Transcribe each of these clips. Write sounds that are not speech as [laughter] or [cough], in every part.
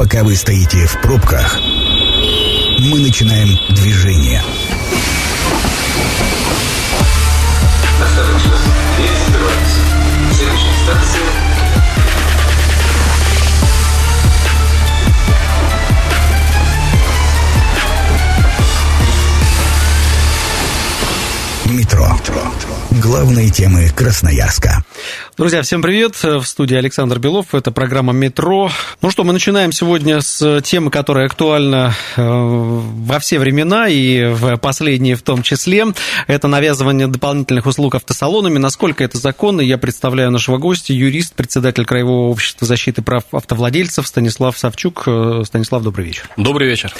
Пока вы стоите в пробках, мы начинаем движение. Осторожно, дверь закрывается. Следующая станция Метро. Главные темы Красноярска. Друзья, всем привет. В студии Александр Белов. Это программа «Метро». Ну что, мы начинаем сегодня с темы, которая актуальна э, во все времена и в последние в том числе. Это навязывание дополнительных услуг автосалонами. Насколько это законно, я представляю нашего гостя, юрист, председатель Краевого общества защиты прав автовладельцев Станислав Савчук. Э, Станислав, добрый вечер. Добрый вечер.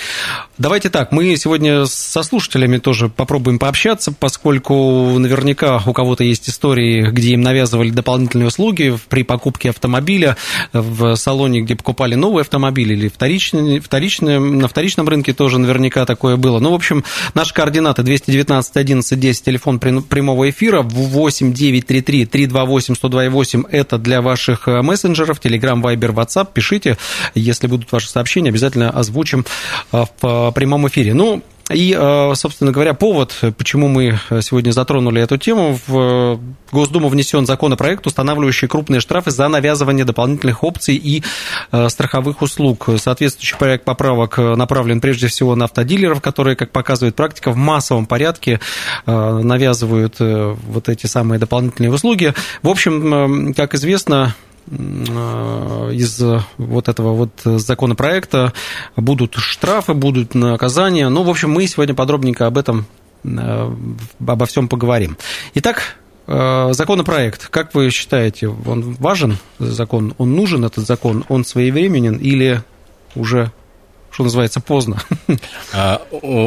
Давайте так, мы сегодня со слушателями тоже попробуем пообщаться, поскольку наверняка у кого-то есть истории, где им навязывали дополнительные услуги при покупке автомобиля в салоне, где покупали новый автомобиль или вторичный, вторичный, на вторичном рынке тоже наверняка такое было. Ну, в общем, наши координаты 219 11 10, телефон прямого эфира, 8 933 328 128, это для ваших э, мессенджеров, Telegram, Viber, WhatsApp, пишите, если будут ваши сообщения, обязательно озвучим э, в э, прямом эфире. Ну, и, э, собственно говоря, повод, почему мы сегодня затронули эту тему, в Госдуму внесен законопроект, устанавливающий крупные штрафы за навязывание дополнительных опций и э, страховых услуг. Соответствующий проект поправок направлен прежде всего на автодилеров, которые, как показывает практика, в массовом порядке э, навязывают вот эти самые дополнительные услуги. В общем, как известно, Э, из вот этого вот законопроекта будут штрафы, будут наказания. Ну, в общем, мы сегодня подробненько об этом, э, обо всем поговорим. Итак, э, законопроект, как вы считаете, он важен, закон, он нужен, этот закон, он своевременен или уже что называется, поздно. [laughs] А,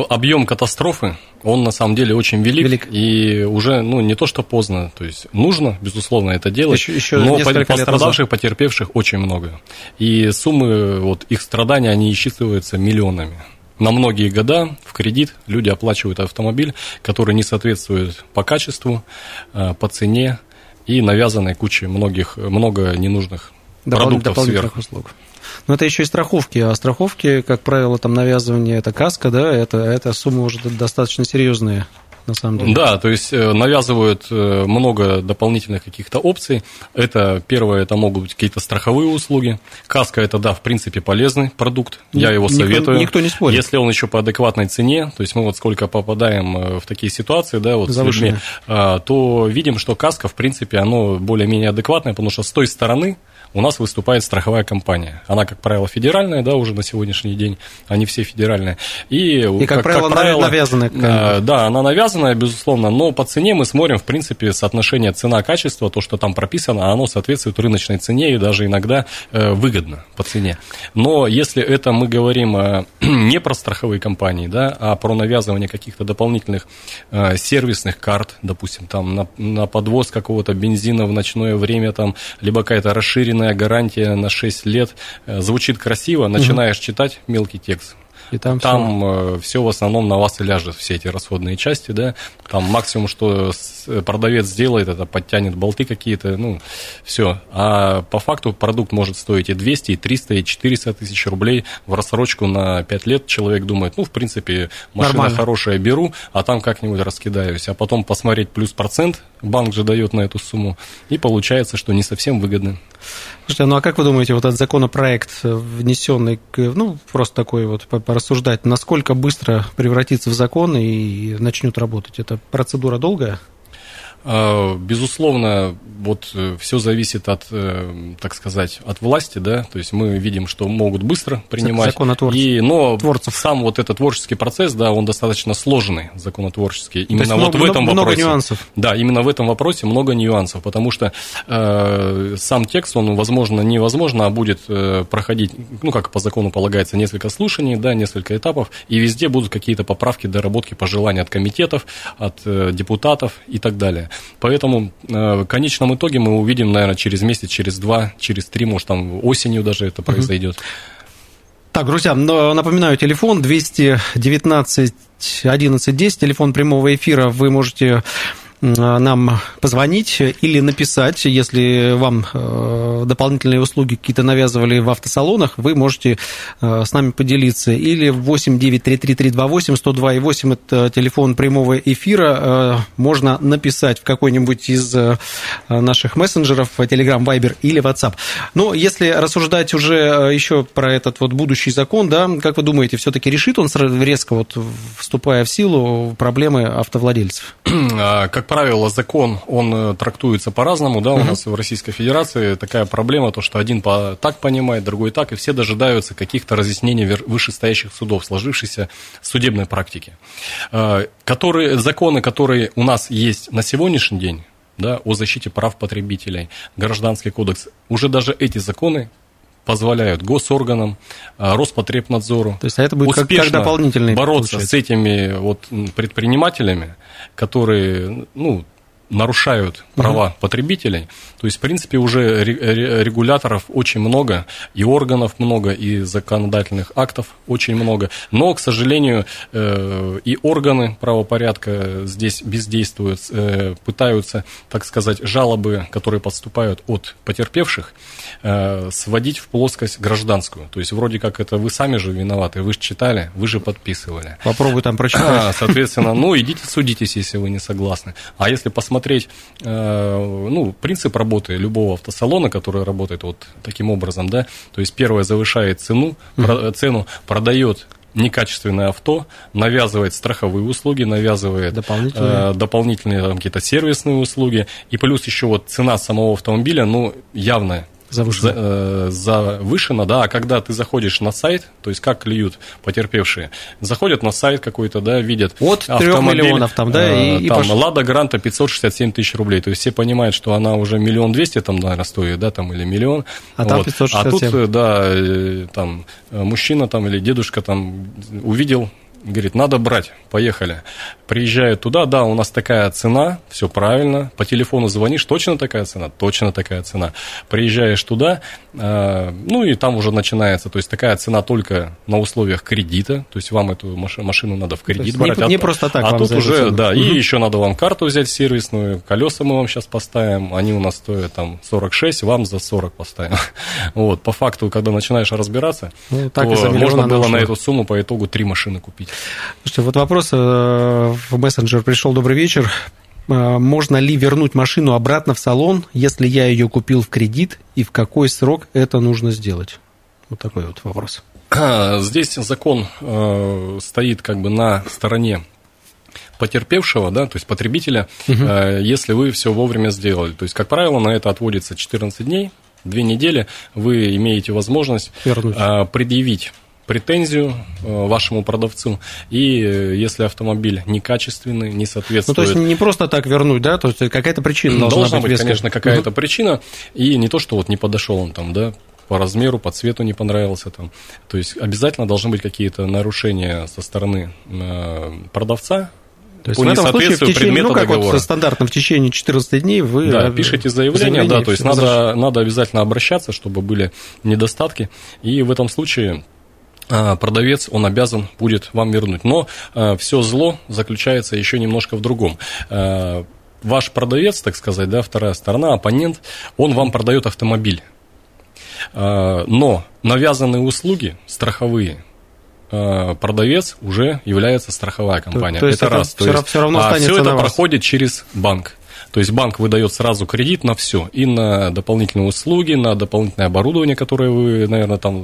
объем катастрофы, он на самом деле очень велик, велик. и уже, ну, не то, что поздно, то есть нужно, безусловно, это делать, еще, еще но пострадавших, потерпевших очень много. И суммы вот их страданий, они исчисливаются миллионами. На многие года в кредит люди оплачивают автомобиль, который не соответствует по качеству, а, по цене и навязанной куче многих, много ненужных продуктов сверху. услуг. Но это еще и страховки. А страховки, как правило, там навязывание, это каска, да, это, это сумма уже достаточно серьезная на самом деле. Да, то есть э, навязывают э, много дополнительных каких-то опций. Это первое, это могут быть какие-то страховые услуги. Каска это да, в принципе полезный продукт. Я его никто, советую. Никто не спорит. Если он еще по адекватной цене, то есть мы вот сколько попадаем э, в такие ситуации, да, вот Завышенные. с людьми, а, то видим, что каска в принципе оно более-менее адекватное, потому что с той стороны у нас выступает страховая компания. Она, как правило, федеральная, да, уже на сегодняшний день, они все федеральные. И, и как, как, правило, как правило, навязанная. Э, да, она навязанная, безусловно, но по цене мы смотрим, в принципе, соотношение цена-качество, то, что там прописано, оно соответствует рыночной цене и даже иногда э, выгодно по цене. Но если это мы говорим э, [clears throat] не про страховые компании, да, а про навязывание каких-то дополнительных э, сервисных карт, допустим, там на, на подвоз какого-то бензина в ночное время, там, либо какая-то расширенная гарантия на 6 лет. Э, звучит красиво, начинаешь читать мелкий текст. И там, там все... все в основном на вас и ляжет, все эти расходные части, да. Там максимум, что э, продавец сделает, это подтянет болты какие-то, ну, все. А по факту продукт может стоить и 200, и 300, и 400 тысяч рублей в рассрочку на 5 лет. Человек думает, ну, в принципе, машина Нормально. хорошая, беру, а там как-нибудь раскидаюсь. А потом посмотреть плюс процент, банк же дает на эту сумму, и получается, что не совсем выгодно. Слушайте, ну а как вы думаете, вот этот законопроект, внесенный, ну, просто такой вот порассуждать, насколько быстро превратится в закон и начнет работать? Это процедура долгая? А, безусловно, вот э, все зависит от, э, так сказать, от власти, да, то есть мы видим, что могут быстро принимать. Законотворцев. И, но Творцев. сам вот этот творческий процесс, да, он достаточно сложный, законотворческий. Именно вот много, в этом много вопросе. Много нюансов. Да, именно в этом вопросе много нюансов, потому что э, сам текст, он, возможно, невозможно, а будет э, проходить, ну, как по закону полагается, несколько слушаний, да, несколько этапов, и везде будут какие-то поправки, доработки, пожелания от комитетов, от э, депутатов и так далее. Поэтому э, в конечном итоге мы увидим, наверное, через месяц, через два, через три, может, там осенью даже это произойдет. Так, друзья, напоминаю, телефон 219 11 10, телефон прямого эфира. Вы можете нам позвонить или написать, если вам дополнительные услуги какие-то навязывали в автосалонах, вы можете с нами поделиться. Или 8 933 102 и 8 это телефон прямого эфира. Можно написать в какой-нибудь из наших мессенджеров, Telegram, Viber или WhatsApp. Но если рассуждать уже еще про этот вот будущий закон, да, как вы думаете, все-таки решит он резко, вот, вступая в силу, проблемы автовладельцев? А, как правило, закон, он э, трактуется по-разному, да, у uh нас в Российской Федерации такая проблема, то, что один по, так понимает, другой так, и все дожидаются каких-то разъяснений вышестоящих судов, сложившейся судебной практики. А, которые, законы, которые у нас есть на сегодняшний день, да, о защите прав потребителей, Гражданский кодекс, уже даже эти законы позволяют госорганам, а, Роспотребнадзору То есть, а это будет успешно как, как дополнительный бороться получается. с этими вот предпринимателями, которые ну, нарушают права угу. потребителей. То есть, в принципе, уже регуляторов очень много, и органов много, и законодательных актов очень много. Но, к сожалению, э, и органы правопорядка здесь бездействуют, э, пытаются, так сказать, жалобы, которые поступают от потерпевших, э, сводить в плоскость гражданскую. То есть, вроде как это вы сами же виноваты, вы же читали, вы же подписывали. Попробуй там прочитать. Соответственно, ну, идите судитесь, если вы не согласны. А если посмотреть посмотреть, э, ну, принцип работы любого автосалона, который работает вот таким образом, да, то есть первое завышает цену, цену, продает некачественное авто, навязывает страховые услуги, навязывает дополнительные, э, дополнительные там, какие-то сервисные услуги, и плюс еще вот цена самого автомобиля, ну, явная завышено. За, э, завышено, да, а когда ты заходишь на сайт, то есть как клюют потерпевшие, заходят на сайт какой-то, да, видят От 3 миллионов там, да, э, и, там и Лада Гранта 567 тысяч рублей, то есть все понимают, что она уже миллион двести там, наверное, стоит, да, там, или миллион. А вот. там 567. А тут, э, да, э, там, мужчина там или дедушка там увидел говорит, надо брать, поехали. Приезжают туда, да, у нас такая цена, все правильно, по телефону звонишь, точно такая цена, точно такая цена. Приезжаешь туда, э, ну и там уже начинается, то есть такая цена только на условиях кредита, то есть вам эту машину надо в кредит брать. Не, а, не просто так. А тут уже, да, угу. и еще надо вам карту взять сервисную, колеса мы вам сейчас поставим, они у нас стоят там 46, вам за 40 поставим. [laughs] Вот, по факту, когда начинаешь разбираться, ну, так то можно было на эту сумму по итогу три машины купить. Слушайте, вот вопрос э, в мессенджер пришел. Добрый вечер. Э, можно ли вернуть машину обратно в салон, если я ее купил в кредит, и в какой срок это нужно сделать? Вот такой вот вопрос. [clears throat] Здесь закон э, стоит как бы на стороне потерпевшего, да, то есть потребителя, угу. если вы все вовремя сделали. То есть, как правило, на это отводится 14 дней, две недели, вы имеете возможность Вернуть. предъявить претензию э, вашему продавцу, и э, если автомобиль некачественный, не соответствует... Ну, то есть не просто так вернуть, да, то есть какая-то причина должна, должна быть, быть конечно, какая-то угу. причина, и не то, что вот не подошел он там, да, по размеру, по цвету не понравился там. То есть обязательно должны быть какие-то нарушения со стороны э, продавца, то есть по в этом случае в течение, ну, как договора. вот стандартно в течение 14 дней вы да, пишете заявление, заявление да, то есть надо, надо обязательно обращаться, чтобы были недостатки, и в этом случае продавец, он обязан будет вам вернуть. Но а, все зло заключается еще немножко в другом а, ваш продавец, так сказать, да, вторая сторона, оппонент, он вам продает автомобиль. Но навязанные услуги страховые, продавец уже является страховая компания. То, то это, это раз. То есть, все равно а все это проходит через банк. То есть банк выдает сразу кредит на все, и на дополнительные услуги, на дополнительное оборудование, которое вы, наверное, там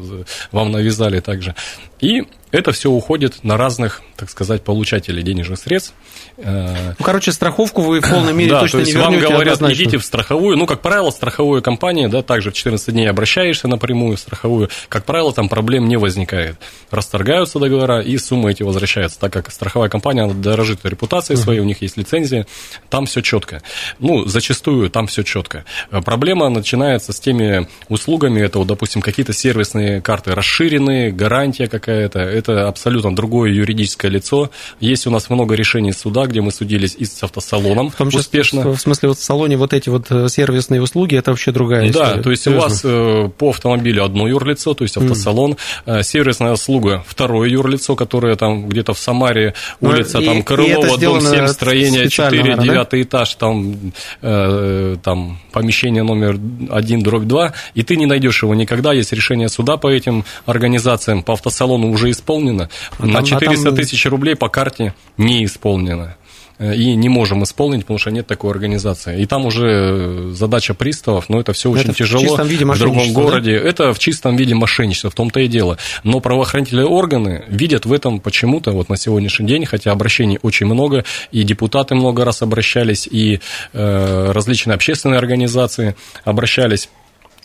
вам навязали также. И это все уходит на разных, так сказать, получателей денежных средств. Э, ну, короче, страховку вы в полной мере [coughs] да, точно то есть не вернете. Вам говорят, однозначно. идите в страховую. Ну, как правило, страховую компанию, да, также в 14 дней обращаешься напрямую в страховую. Как правило, там проблем не возникает. Расторгаются договора, и суммы эти возвращаются, так как страховая компания она дорожит репутацией своей, у них есть лицензия, там все четко. Ну, зачастую там все четко. Э, проблема начинается с теми услугами, это, вот, допустим, какие-то сервисные карты расширенные, гарантия какая-то это абсолютно другое юридическое лицо. Есть у нас много решений суда, где мы судились и с автосалоном в том числе, успешно. В смысле, вот в салоне вот эти вот э, сервисные услуги, это вообще другая история. Да, то есть Серьезно? у вас э, по автомобилю одно юрлицо, то есть автосалон, mm. сервисная услуга второе юрлицо, которое там где-то в Самаре, ну, улица, там, Крылова, дом 7, строение 4, наверное, 9 да? этаж, там, э, там помещение номер 1, дробь 2, и ты не найдешь его никогда, есть решение суда по этим организациям, по автосалону уже исполнено, а на 400 а там... тысяч рублей по карте не исполнено. Э, и не можем исполнить, потому что нет такой организации. И там уже задача приставов, но это все очень это тяжело. В чистом виде в другом городе. Да? Это в чистом виде мошенничество, в том-то и дело. Но правоохранительные органы видят в этом почему-то вот на сегодняшний день, хотя обращений очень много, и депутаты много раз обращались, и э, различные общественные организации обращались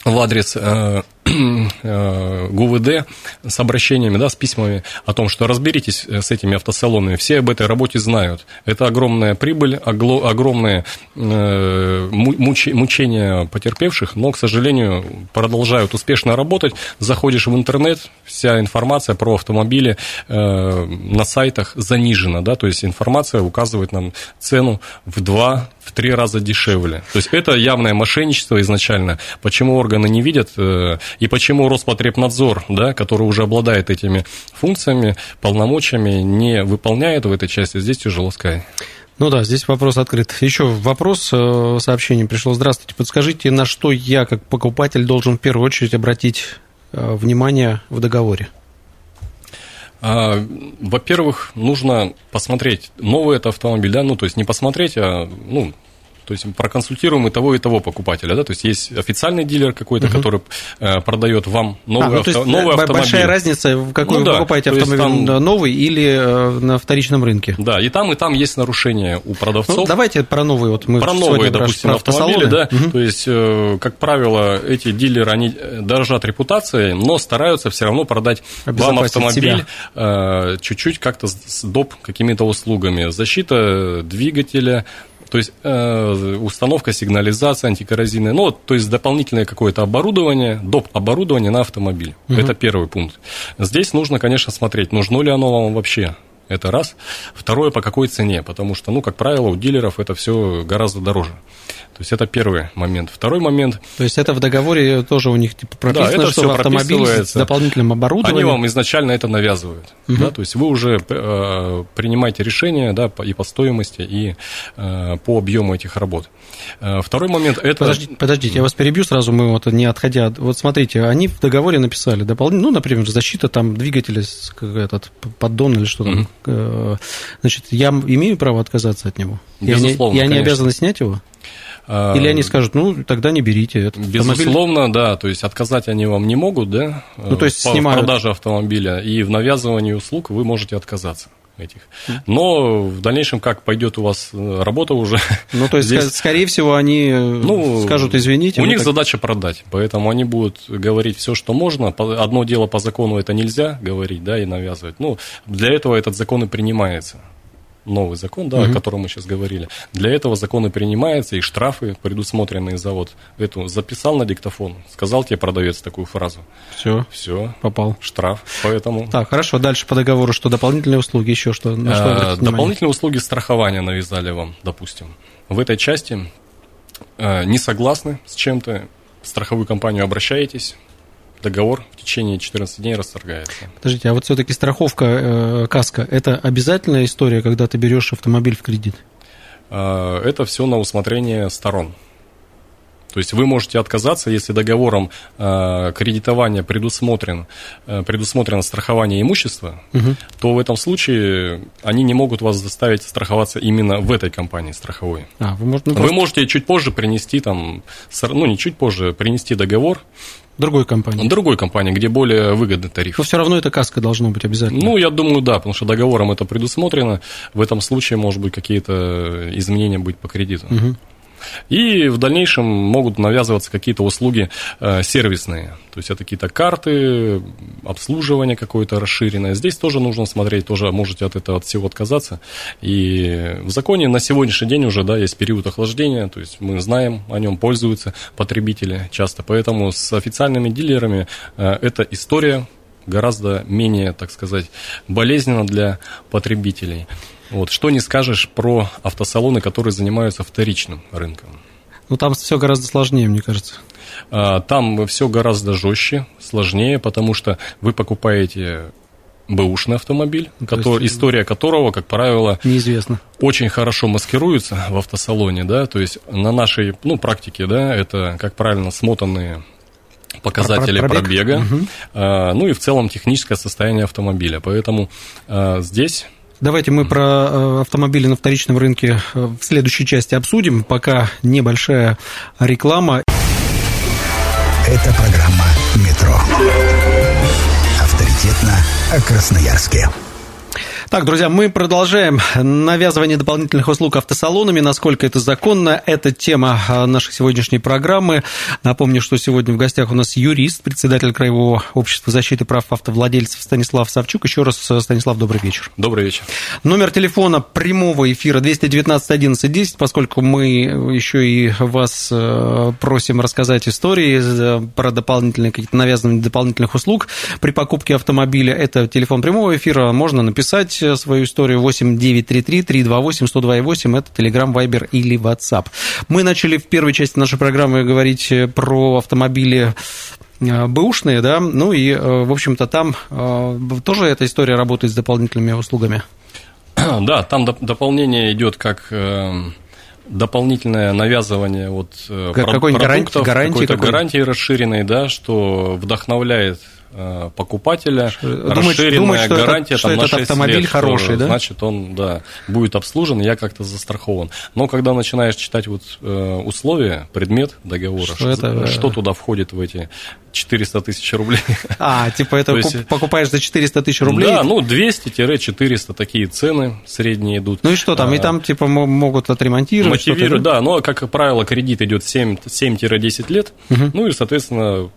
в адрес э, [clears throat] э, ГУВД с обращениями, да, с письмами о том, что разберитесь э, с этими автосалонами. Все об этой работе знают. Это огромная прибыль, огромное мучение потерпевших, но, к сожалению, продолжают успешно работать. Заходишь в интернет, вся информация про автомобили на сайтах занижена, да, то есть информация указывает нам цену в два в три раза дешевле. То есть это явное мошенничество изначально. Почему органы не видят э, и почему Роспотребнадзор, да, который уже обладает этими функциями, полномочиями, не выполняет в этой части, здесь тяжело сказать. Ну да, здесь вопрос открыт. Еще вопрос, э, сообщение пришло. Здравствуйте, подскажите, на что я, как покупатель, должен в первую очередь обратить э, внимание в договоре? А, во-первых, нужно посмотреть, новый это автомобиль, да, ну, то есть не посмотреть, а, ну, то есть проконсультируем и того, и того покупателя. Да? То есть есть официальный дилер какой-то, угу. который э, продает вам новый, а, ну, авто, есть новый автомобиль. Большая разница, в какой ну, вы да, покупаете автомобиль, там... новый или э, на вторичном рынке. Да, и там, и там есть нарушения у продавцов. Ну, давайте про новые. Вот мы про новые, допустим, про автомобили. Да? Угу. То есть, э, как правило, эти дилеры, они дорожат репутацией, но стараются все равно продать вам автомобиль чуть-чуть как-то с доп. какими-то услугами. Защита двигателя, то есть э, установка сигнализации антикоррозийная, ну, то есть дополнительное какое-то оборудование, доп. оборудование на автомобиль. Угу. Это первый пункт. Здесь нужно, конечно, смотреть, нужно ли оно вам вообще. Это раз. Второе, по какой цене, потому что, ну, как правило, у дилеров это все гораздо дороже. То есть это первый момент. Второй момент. То есть это в договоре тоже у них типа, прописано, да, это что автомобиль с дополнительным оборудованием. Они вам изначально это навязывают. Угу. Да? То есть вы уже э, принимаете решение да, и по стоимости, и э, по объему этих работ. Э, второй момент это. Подождите, подождите, я вас перебью сразу, мы вот не отходя. Вот смотрите, они в договоре написали дополнительно, ну, например, защита там двигателя, этот поддон или что там. Угу. Значит, я имею право отказаться от него? Безусловно. Я не, я не обязан снять его? А, Или они скажут, ну, тогда не берите это. Безусловно, автомобиль... да, то есть отказать они вам не могут, да, ну, то есть по снимают... продаже автомобиля, и в навязывании услуг вы можете отказаться этих. Но в дальнейшем, как пойдет у вас э, работа уже. Ну, то есть, здесь... скорее всего, они э, ну, скажут, извините. У них так... задача продать, поэтому они будут говорить все, что можно. Одно дело по закону это нельзя говорить, да, и навязывать. Ну, для этого этот закон и принимается новый закон, да, угу. о котором мы сейчас говорили. Для этого закон и принимается, и штрафы, предусмотренные за вот эту, записал на диктофон, сказал тебе продавец такую фразу. Все. Все. Попал. Штраф. Поэтому... Так, хорошо. Дальше по договору, что дополнительные услуги, еще что? На что а, дополнительные услуги страхования навязали вам, допустим. В этой части э, не согласны с чем-то, в страховую компанию обращаетесь, договор в течение 14 дней расторгается. Подождите, а вот все-таки страховка э, каска – это обязательная история, когда ты берешь автомобиль в кредит? Э, это все на усмотрение сторон. То есть вы можете отказаться, если договором э, кредитования предусмотрен, э, предусмотрено страхование имущества, угу. то в этом случае они не могут вас заставить страховаться именно в этой компании страховой. А, вы, можете, ну, просто... вы можете чуть позже принести там, ну не чуть позже, принести договор Другой компании. Другой компании, где более выгодный тариф. Но все равно это каска должно быть обязательно. Ну, я думаю, да, потому что договором это предусмотрено. В этом случае, может быть, какие-то изменения быть по кредиту. Угу. И в дальнейшем могут навязываться какие-то услуги э, сервисные. То есть это какие-то карты, обслуживание какое-то расширенное. Здесь тоже нужно смотреть, тоже можете от этого от всего отказаться. И в законе на сегодняшний день уже да, есть период охлаждения, то есть мы знаем, о нем пользуются потребители часто. Поэтому с официальными дилерами э, эта история гораздо менее, так сказать, болезненно для потребителей. Вот. Что не скажешь про автосалоны, которые занимаются вторичным рынком? Ну, там все гораздо сложнее, мне кажется. А, там все гораздо жестче, сложнее, потому что вы покупаете бэушный автомобиль, ну, который, есть, история которого, как правило, неизвестно. Очень хорошо маскируется в автосалоне, да, то есть на нашей, ну, практике, да, это, как правильно, смотанные показатели Пробег. пробега, угу. ну и в целом техническое состояние автомобиля. Поэтому а, здесь Давайте мы про э, автомобили на вторичном рынке э, в следующей части обсудим. Пока небольшая реклама. Это программа «Метро». Авторитетно о Красноярске. Так, друзья, мы продолжаем навязывание дополнительных услуг автосалонами. Насколько это законно? Это тема а, нашей сегодняшней программы. Напомню, что сегодня в гостях у нас юрист, председатель Краевого общества защиты прав автовладельцев Станислав Савчук. Еще раз, Станислав, добрый вечер. Добрый вечер. Номер телефона прямого эфира 219 11 10, поскольку мы еще и вас э, просим рассказать истории э, про дополнительные какие-то навязывания дополнительных услуг при покупке автомобиля. Это телефон прямого эфира. Можно написать свою историю 8 933 328 102 это Telegram, Viber или WhatsApp. Мы начали в первой части нашей программы говорить про автомобили э, бэушные, да, ну и, э, в общем-то, там э, тоже эта история работает с дополнительными услугами. [clears throat] Да, там дополнение идет как дополнительное навязывание вот какой-нибудь гарантии, гарантии, какой-то гарантии расширенной, да, что вдохновляет Э, покупателя, думает, расширенная думает, что гарантия это, там, что на этот автомобиль лет, хороший, что, да? Значит, он да, будет обслужен, я как-то застрахован. Но когда начинаешь читать вот э, условия, предмет договора, что, что, это, что туда входит в эти 400 тысяч рублей. А, типа это [laughs] есть, покупаешь за 400 тысяч рублей? Да, ну 200-400 такие цены средние идут. Ну и что там? А, и там типа могут отремонтировать? Мотивируют, да, но, как правило, кредит идет 7-10 лет, угу. ну и, соответственно,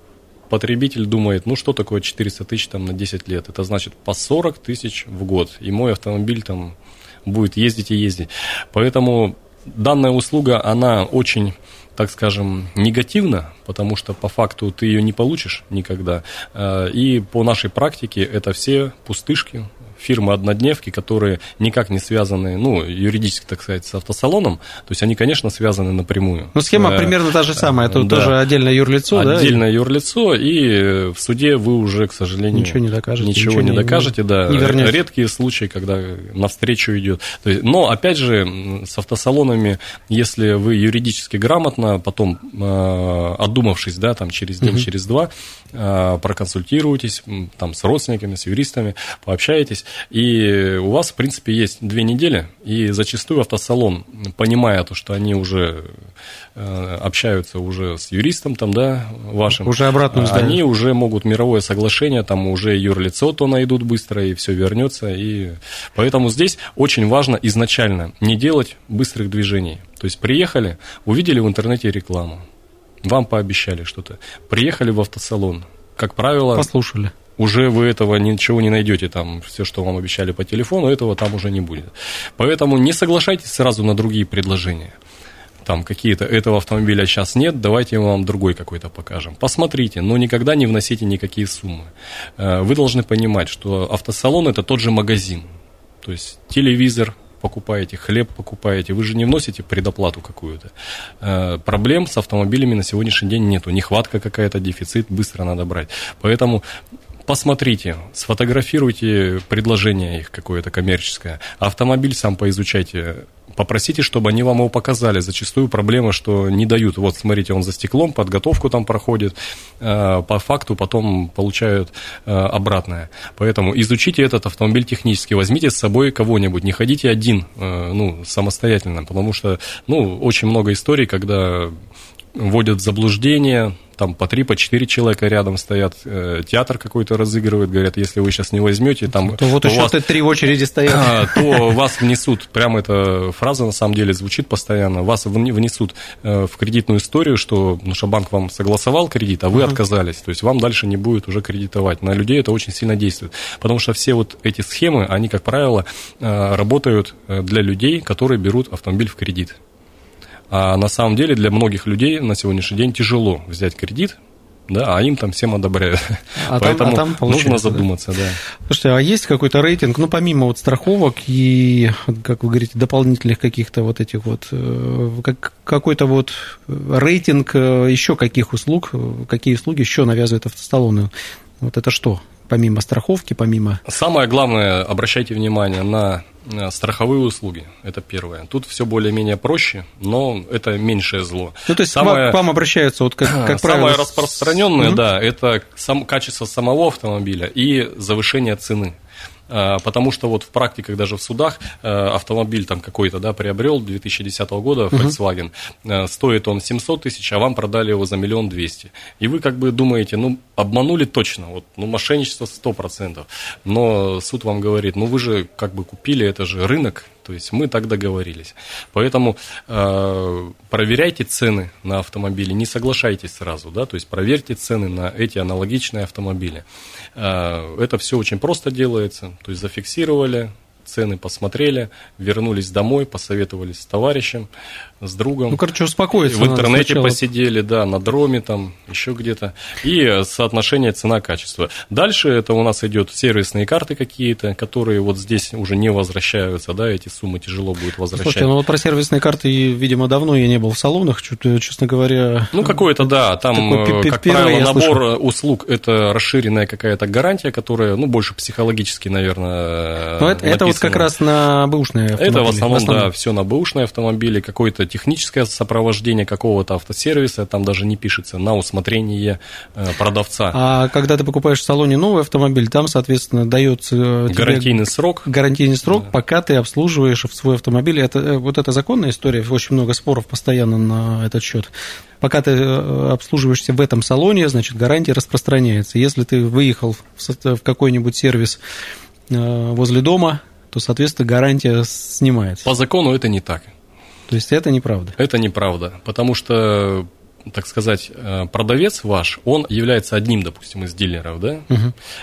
потребитель думает, ну что такое 400 тысяч там на 10 лет? Это значит по 40 тысяч в год, и мой автомобиль там будет ездить и ездить. Поэтому данная услуга, она очень так скажем, негативна, потому что по факту ты ее не получишь никогда. Э, и по нашей практике это все пустышки, фирмы-однодневки, которые никак не связаны, ну, юридически, так сказать, с автосалоном, то есть они, конечно, связаны напрямую. Ну, схема э, примерно та же самая, это да. тоже отдельное юрлицо, отдельное да? Отдельное юрлицо, и в суде вы уже, к сожалению... Ничего не докажете. Ничего, ничего не, не докажете, да. Не вернете. Редкие случаи, когда навстречу идет. То есть, но, опять же, с автосалонами, если вы юридически грамотно, потом, э, отдумавшись, да, там, через день, угу. через два, э, проконсультируетесь, там, с родственниками, с юристами, пообщаетесь, и у вас, в принципе, есть две недели, и зачастую автосалон, понимая то, что они уже э, общаются уже с юристом там, да, вашим. Уже обратно Они уже могут мировое соглашение, там уже юрлицо то найдут быстро, и все вернется. И поэтому здесь очень важно изначально не делать быстрых движений. То есть приехали, увидели в интернете рекламу, вам пообещали что-то, приехали в автосалон, как правило... Послушали уже вы этого ничего не найдете, там все, что вам обещали по телефону, этого там уже не будет. Поэтому не соглашайтесь сразу на другие предложения. Там какие-то этого автомобиля сейчас нет, давайте мы вам другой какой-то покажем. Посмотрите, но никогда не вносите никакие суммы. Э, вы должны понимать, что автосалон это тот же магазин. То есть телевизор, покупаете, хлеб покупаете, вы же не вносите предоплату какую-то. Э, проблем с автомобилями на сегодняшний день нету. Нехватка какая-то, дефицит, быстро надо брать. Поэтому посмотрите, сфотографируйте предложение их какое-то коммерческое, автомобиль сам поизучайте, попросите, чтобы они вам его показали. Зачастую проблема, что не дают. Вот, смотрите, он за стеклом, подготовку там проходит, э, по факту потом получают э, обратное. Поэтому изучите этот автомобиль технически, возьмите с собой кого-нибудь, не ходите один, э, ну, самостоятельно, потому что, ну, очень много историй, когда вводят в заблуждение, там по три, по четыре человека рядом стоят, э, театр какой-то разыгрывает, говорят, если вы сейчас не возьмете, там... То вот еще вас, три очереди стоят. [laughs] А, то вас внесут, прямо эта фраза на самом деле звучит постоянно, вас внесут э, в кредитную историю, что ну, что банк вам согласовал кредит, а вы uh-huh. отказались, то есть вам дальше не будет уже кредитовать. На людей это очень сильно действует, потому что все вот эти схемы, они, как правило, э, работают для людей, которые берут автомобиль в кредит. А на самом деле для многих людей на сегодняшний день тяжело взять кредит, да, а им там всем одобряют. А там- Поэтому а там нужно получается, да. задуматься, да. Слушайте, а есть какой-то рейтинг, ну, помимо вот страховок и, как вы говорите, дополнительных каких-то вот этих вот, э, как- какой-то вот рейтинг э, еще каких услуг, э, какие услуги еще навязывают автосалоны? Вот это что? Помимо страховки, помимо... Самое главное, обращайте внимание на э, страховые услуги. Это первое. Тут все более-менее проще, но это меньшее зло. Ну, то есть Самое- к вам обращаются, вот как, как правило... Самое распространенное, Мгм. да, это сам, качество самого автомобиля и завышение цены. А, Потому что вот в практике, даже в судах, э, автомобиль там какой-то, да, приобрел 2010 года Volkswagen, э, стоит он 700 тысяч, а вам продали его за миллион двести. И вы как бы думаете, ну, обманули точно, вот, ну, мошенничество 100%. Но суд вам говорит, ну, вы же как бы купили, это же рынок, то есть мы так договорились. Поэтому э, проверяйте цены на автомобили, не соглашайтесь сразу, да, то есть проверьте цены на эти аналогичные автомобили. Э, это все очень просто делается, то есть зафиксировали, цены посмотрели, вернулись домой, посоветовались с товарищем, с другом. Ну, короче, успокоиться В интернете сначала. посидели, да, на дроме там, еще где-то. И соотношение цена-качество. Дальше это у нас идет сервисные карты какие-то, которые вот здесь уже не возвращаются, да, эти суммы тяжело будет возвращать. Слушайте, ну вот про сервисные карты, видимо, давно я не был в салонах, что-то, честно говоря... Ну, какое-то, да, там, э, как правило, набор слышу. услуг – это расширенная какая-то гарантия, которая, ну, больше психологически, наверное, Ну, это, это вот как написана. раз на бэушные автомобили. Это в основном, да, все на бэушные автомобили, какое-то техническое сопровождение какого-то автосервиса, там даже не пишется, на усмотрение э, продавца. А когда ты покупаешь в салоне новый автомобиль, там, соответственно, дается тебе Гарантийный срок. гарантийный срок, пока ты обслуживаешь свой автомобиль. Это, э, вот это законная история, очень много споров постоянно на этот счет. Пока ты э, обслуживаешься в этом салоне, значит, гарантия распространяется. Если ты выехал в в какой-нибудь сервис э, возле дома, то, соответственно, гарантия снимается. По закону это не так. То есть это неправда. Это неправда, потому что так сказать, э, продавец ваш, он является одним, допустим, из дилеров, да?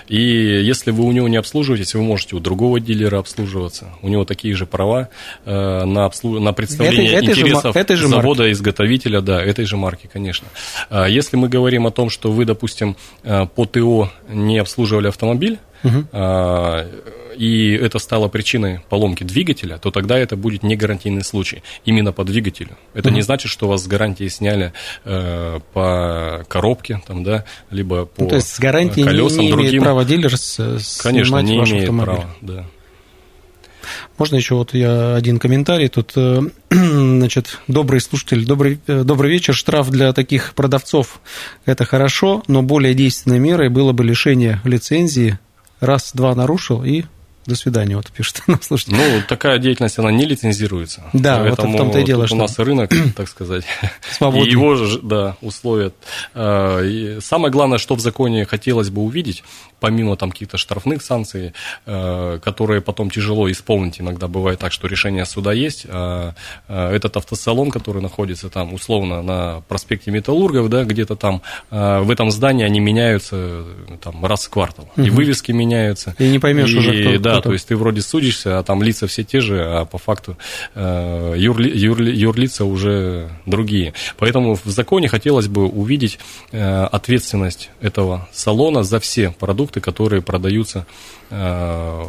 И если вы у него не обслуживаетесь, вы можете у другого дилера обслуживаться. У него такие же права э, на, обслу- на представление Этой- этой же интересов этой же завода-изготовителя, да, этой же марки, конечно. А Если мы говорим о том, что вы, допустим, э, по ТО не обслуживали автомобиль, а, и это стало причиной поломки двигателя, то тогда это будет не гарантийный случай именно по двигателю. Это не значит, что вас с гарантии сняли э, по коробке, там, да, либо по Ну, то есть с гарантией э, колесам не имеет другим. права дилер с- Конечно, не ваш имеет автомобиль. права, да. Можно еще вот я один комментарий тут, э, [clears throat] значит, добрый слушатель, добрый, э, добрый вечер. Штраф для таких продавцов – это хорошо, но более действенной мерой было бы лишение лицензии. Раз-два нарушил и до свидания, вот пишет нам слушатель. Ну, такая деятельность, она не лицензируется. Да, вот в том-то и дело, что- у нас рынок, [clears throat] так сказать, Свободный. и его же, да, условия. А, и Самое главное, что в законе хотелось бы увидеть, помимо там каких-то штрафных санкций, э, которые потом тяжело исполнить, иногда бывает так, что решение суда есть, а а, этот автосалон, который находится там условно на проспекте Металлургов, да, где-то там, а, в этом здании они меняются э, там раз в квартал, и вывески меняются. И не поймешь И, уже, кто- Да, кто там. то есть ты вроде судишься, а там лица все те же, а по факту э, юрли- юрли- юрлица уже другие. Поэтому в законе хотелось бы увидеть ответственность этого салона за все продукты, которые продаются э,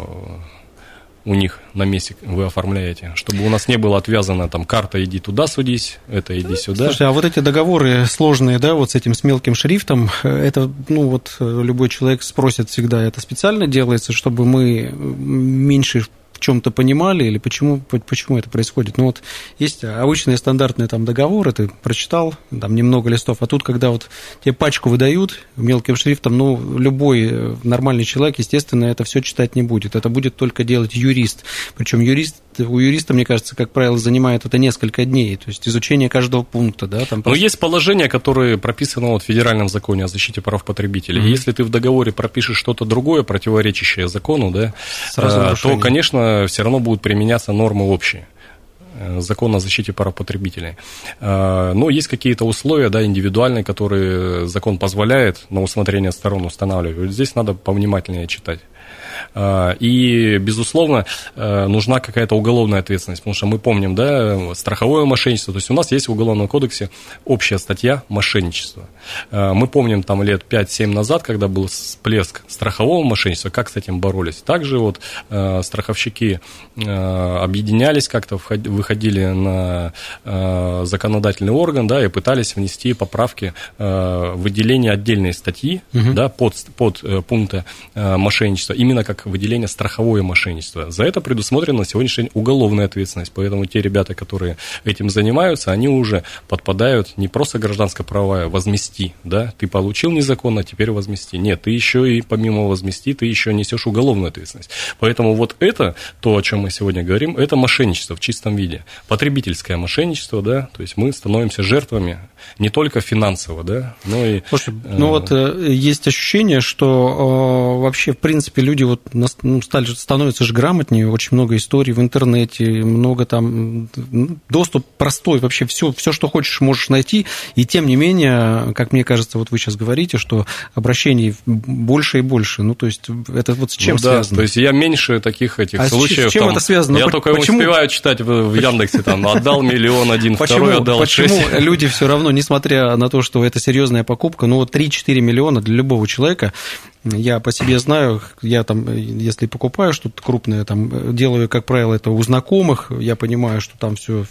у них на месте вы оформляете, чтобы у нас не было отвязано там карта иди туда судись, это иди сюда. Слушайте, а вот эти договоры сложные, да, вот с этим с мелким шрифтом, э, это, ну, вот э, любой человек спросит всегда, это специально делается, чтобы мы меньше в чем-то понимали, или почему, по- почему это происходит? Ну, вот есть обычные стандартные там договоры, ты прочитал, там немного листов, а тут, когда вот тебе пачку выдают мелким шрифтом, ну, любой э, нормальный человек, естественно, это все читать не будет, это будет только делать юрист. Причем юрист, у юриста, мне кажется, как правило, занимает это несколько дней, то есть изучение каждого пункта, да, там Но есть положения, которые прописаны вот в федеральном законе о защите прав потребителей. И Если ты в договоре пропишешь что-то другое, противоречащее закону, да, Сразу э, то, конечно, все равно будут применяться нормы общие закон о защите прав потребителей. Э, Но есть какие-то условия, да, индивидуальные, которые закон позволяет на усмотрение сторон устанавливать. Здесь надо повнимательнее читать. А, и, безусловно, э, нужна какая-то уголовная ответственность, потому что мы помним, да, страховое мошенничество, то есть у нас есть в Уголовном кодексе общая статья мошенничества. А, мы помним там лет 5-7 назад, когда был всплеск страхового мошенничества, как с этим боролись. Также вот э, страховщики э, объединялись как-то, выходили на законодательный орган, да, и пытались внести поправки выделение отдельной статьи, угу. да, под, под пункты мошенничества, именно как выделение страховое мошенничество. За это предусмотрена на сегодняшний день уголовная ответственность. Поэтому те ребята, которые этим занимаются, они уже подпадают не просто гражданско-правовая, возмести, да, ты получил незаконно, теперь возмести. Нет, ты еще и помимо возмести, ты еще несешь уголовную ответственность. Поэтому вот это, то, о чем мы сегодня говорим, это мошенничество в чистом виде. Потребительское мошенничество, да, то есть мы становимся жертвами не только финансово, да, но и... Слушайте, ну вот э, есть ощущение, что э, вообще, в принципе, люди вот ну, стали, становятся же грамотнее, очень много историй в интернете, много там, доступ простой, вообще все, все, что хочешь, можешь найти, и тем не менее, как мне кажется, вот вы сейчас говорите, что обращений больше и больше, ну, то есть это вот с чем ну, да, связано? то есть я меньше таких этих а случаев. С чем там, это связано? Я ну, только почему? успеваю читать в, в Яндексе, там, отдал миллион один, почему, второй отдал Почему 6. [laughs] люди все равно, несмотря на то, что это серьезная покупка, ну, вот 3-4 миллиона для любого человека, я по себе знаю, я там, если покупаю что-то крупное, там делаю, как правило, это у знакомых, я понимаю, что там все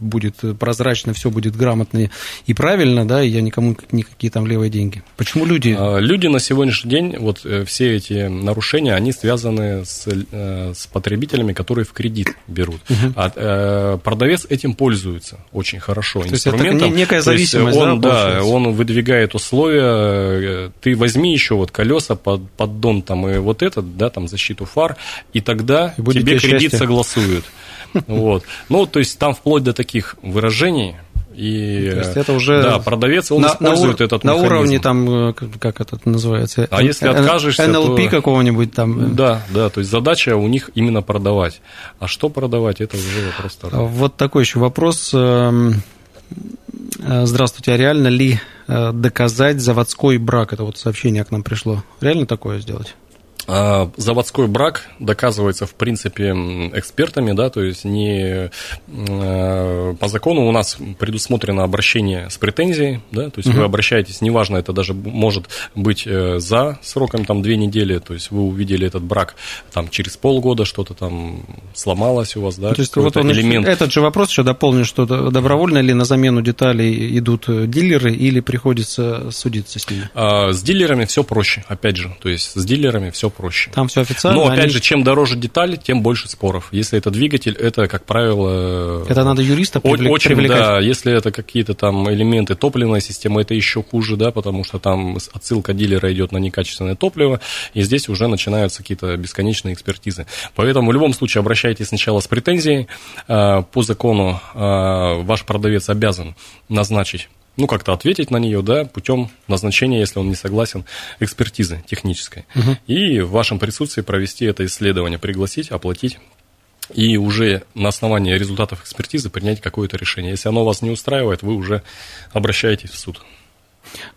будет прозрачно, все будет грамотно и правильно, да, и я никому никакие там левые деньги. Почему люди... А, люди на сегодняшний день, вот э, все эти нарушения, они связаны с, э, с потребителями, которые в кредит берут. Угу. А э, продавец этим пользуется очень хорошо. То есть это некая зависимость, он, да, да, он выдвигает условия, ты возьми еще вот колеса, под, поддон там и вот этот, да, там защиту фар, и тогда и тебе кредит счастье. согласуют. Вот. Ну, то есть там вплоть до таких выражений, и То есть это уже да, продавец он на, использует на, этот на механизм. уровне там как это называется? А если откажешься, NLP то... какого-нибудь там? Да, да. То есть задача у них именно продавать. А что продавать, это уже вопрос второй. Вот такой еще вопрос. Эм, э, здравствуйте, а реально ли Э, доказать заводской брак. Это вот сообщение к нам пришло. Реально такое сделать? А, заводской брак доказывается, в принципе, экспертами, да, то есть не э, по закону у нас предусмотрено обращение с претензией, да, то есть угу. вы обращаетесь, неважно, это даже может быть э, за сроком там две недели, то есть вы увидели этот брак там через полгода, что-то там сломалось у вас, да, то есть вот он элемент. Этот же вопрос еще дополню, что добровольно ли на замену деталей идут дилеры или приходится судиться с ними? А, с дилерами все проще, опять же, то есть с дилерами все проще. Там все официально. Но, опять они... же, чем дороже деталь, тем больше споров. Если это двигатель, это, как правило... Это надо юриста привлек... Очень, привлекать. да. Если это какие-то там элементы топливной системы, это еще хуже, да, потому что там отсылка дилера идет на некачественное топливо, и здесь уже начинаются какие-то бесконечные экспертизы. Поэтому в любом случае обращайтесь сначала с претензией. А, по закону а, ваш продавец обязан назначить ну, как-то ответить на нее, да, путем назначения, если он не согласен, экспертизы технической. Угу. И в вашем присутствии провести это исследование, пригласить, оплатить и уже на основании результатов экспертизы принять какое-то решение. Если оно вас не устраивает, вы уже обращаетесь в суд.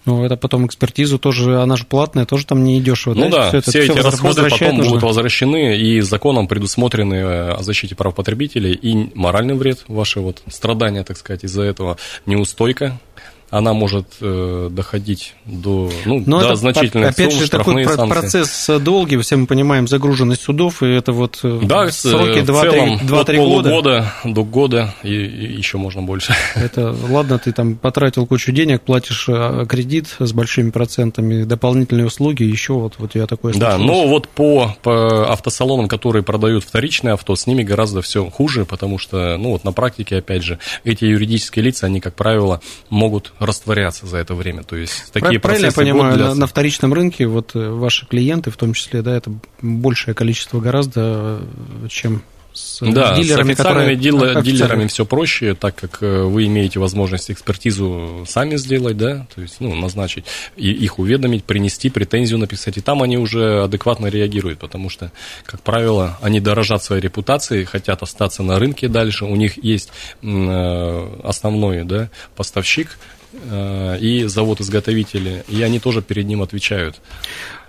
Ну, это потом экспертизу тоже, она же платная, тоже там не дешево. Ну да, все, все эти расходы потом нужно. будут возвращены, и законом предусмотрены э, о защите прав потребителей, и моральный вред, ваши вот страдания, так сказать, из-за этого, неустойка она может э, доходить до, ну, Но до это, значительных опять сумм, же, такой санкции. процесс долгий, все мы понимаем, загруженность судов, и это вот э, да, сроки 2-3 года. полугода до года, и, и еще можно больше. Это, ладно, ты там потратил кучу денег, платишь э, кредит с большими процентами, дополнительные услуги, еще вот, вот я такое Да, но вот по, по автосалонам, которые продают вторичное авто, с ними гораздо все хуже, потому что, ну вот на практике, опять же, эти юридические лица, они, как правило, могут растворяться за это время. То есть такие Правильно я понимаю, на, на вторичном рынке вот э, ваши клиенты, в том числе, да, это большее количество гораздо, э, чем с да, дилерами, с официальными которые... [laughs] дилерами все проще, так как э, вы имеете возможность экспертизу сами сделать, да, то есть, ну, назначить, и их уведомить, принести, претензию написать, и там они уже адекватно реагируют, потому что, как правило, они дорожат своей репутацией, хотят остаться на рынке дальше, у них есть основной, да, поставщик, Э, и завод-изготовители, и они тоже перед ним отвечают.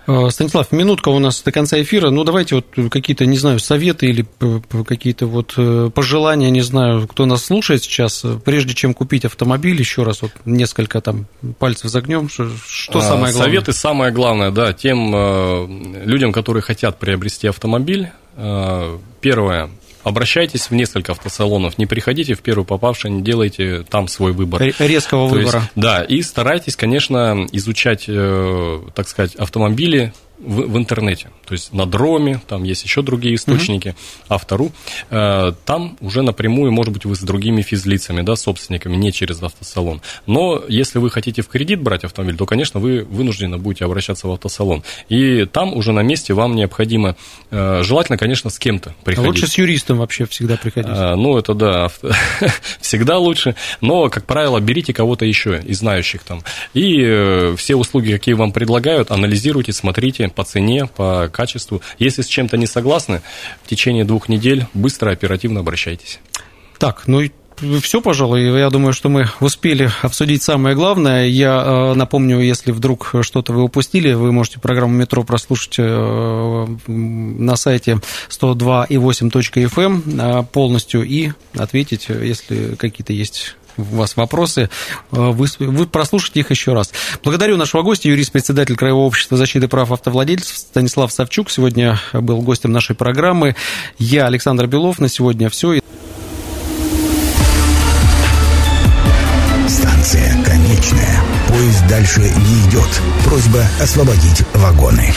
Э, Станислав, минутка у нас до конца эфира. Ну, давайте вот какие-то, не знаю, советы или какие-то вот э, пожелания, не знаю, кто нас слушает сейчас, прежде чем купить автомобиль, еще раз вот несколько там пальцев загнем, что, что самое главное? Советы самое главное, да, тем э, людям, которые хотят приобрести автомобиль. Первое, обращайтесь в несколько автосалонов, не приходите в первый попавший, не делайте там свой выбор. Резкого То выбора. Есть, да, и старайтесь, конечно, изучать, э, так сказать, автомобили в, в интернете, то есть на Дроме, там есть еще другие источники, uh-huh. Автору, э, там уже напрямую, может быть, вы с другими физлицами, да, собственниками, не через автосалон. Но если вы хотите в кредит брать автомобиль, то, конечно, вы вынуждены будете обращаться в автосалон. И там уже на месте вам необходимо, э, желательно, конечно, с кем-то приходить. А лучше с юристом вообще всегда приходить. А, ну, это да, [laughs] всегда лучше, но, как правило, берите кого-то еще из знающих там. И э, все услуги, какие вам предлагают, анализируйте, смотрите, по цене, по качеству. Если с чем-то не согласны, в течение двух недель быстро, оперативно обращайтесь. Так, ну и все, пожалуй. Я думаю, что мы успели обсудить самое главное. Я э, напомню, если вдруг что-то вы упустили, вы можете программу «Метро» прослушать э, на сайте 102.8.fm эм, э, полностью и ответить, если какие-то есть у вас вопросы, э, вы, вы прослушайте их еще раз. Благодарю нашего гостя, юрист-председатель Краевого общества защиты прав автовладельцев Станислав Савчук. Сегодня был гостем нашей программы. Я Александр Белов. На сегодня все. Станция конечная. Поезд дальше не идет. Просьба освободить вагоны.